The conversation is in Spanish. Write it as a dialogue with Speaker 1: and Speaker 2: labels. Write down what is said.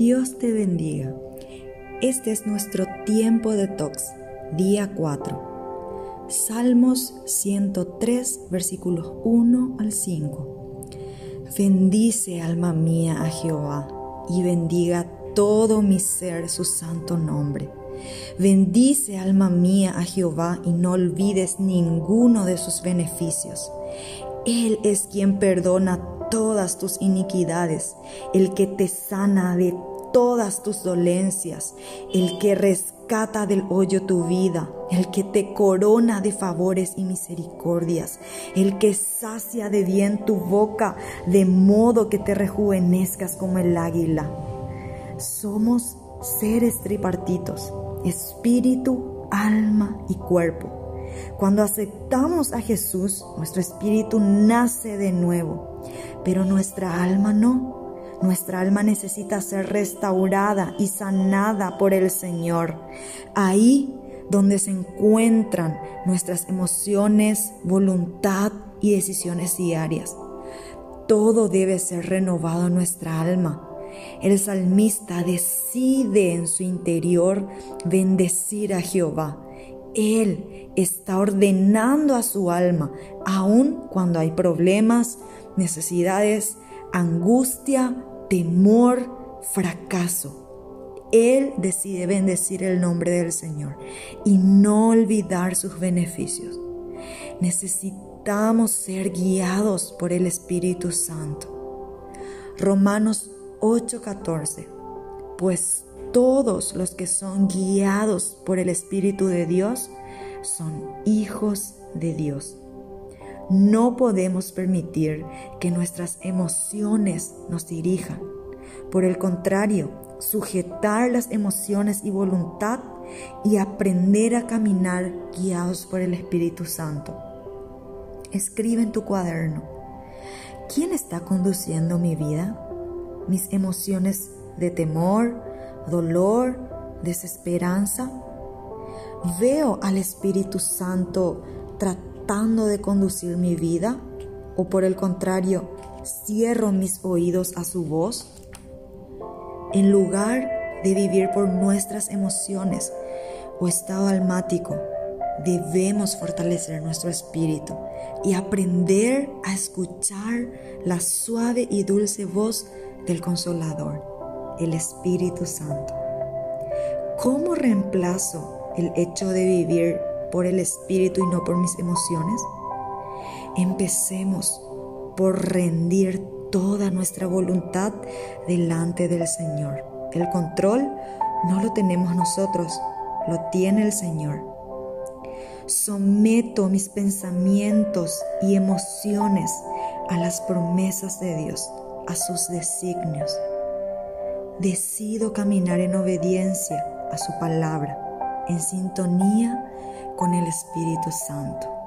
Speaker 1: Dios te bendiga. Este es nuestro tiempo de tox, día 4. Salmos 103, versículos 1 al 5. Bendice alma mía a Jehová y bendiga todo mi ser su santo nombre. Bendice alma mía a Jehová y no olvides ninguno de sus beneficios. Él es quien perdona todas tus iniquidades, el que te sana de todas tus dolencias, el que rescata del hoyo tu vida, el que te corona de favores y misericordias, el que sacia de bien tu boca, de modo que te rejuvenezcas como el águila. Somos seres tripartitos, espíritu, alma y cuerpo. Cuando aceptamos a Jesús, nuestro espíritu nace de nuevo, pero nuestra alma no. Nuestra alma necesita ser restaurada y sanada por el Señor. Ahí donde se encuentran nuestras emociones, voluntad y decisiones diarias. Todo debe ser renovado en nuestra alma. El salmista decide en su interior bendecir a Jehová. Él está ordenando a su alma, aun cuando hay problemas, necesidades, angustia, temor, fracaso. Él decide bendecir el nombre del Señor y no olvidar sus beneficios. Necesitamos ser guiados por el Espíritu Santo. Romanos 8:14. Pues todos los que son guiados por el Espíritu de Dios son hijos de Dios. No podemos permitir que nuestras emociones nos dirijan. Por el contrario, sujetar las emociones y voluntad y aprender a caminar guiados por el Espíritu Santo. Escribe en tu cuaderno, ¿quién está conduciendo mi vida? ¿Mis emociones de temor, dolor, desesperanza? ¿Veo al Espíritu Santo tratando de conducir mi vida? ¿O por el contrario, cierro mis oídos a su voz? En lugar de vivir por nuestras emociones o estado almático, debemos fortalecer nuestro espíritu y aprender a escuchar la suave y dulce voz del Consolador, el Espíritu Santo. ¿Cómo reemplazo el hecho de vivir por el Espíritu y no por mis emociones? Empecemos por rendir toda nuestra voluntad delante del Señor. El control no lo tenemos nosotros, lo tiene el Señor. Someto mis pensamientos y emociones a las promesas de Dios, a sus designios. Decido caminar en obediencia a su palabra, en sintonía con el Espíritu Santo.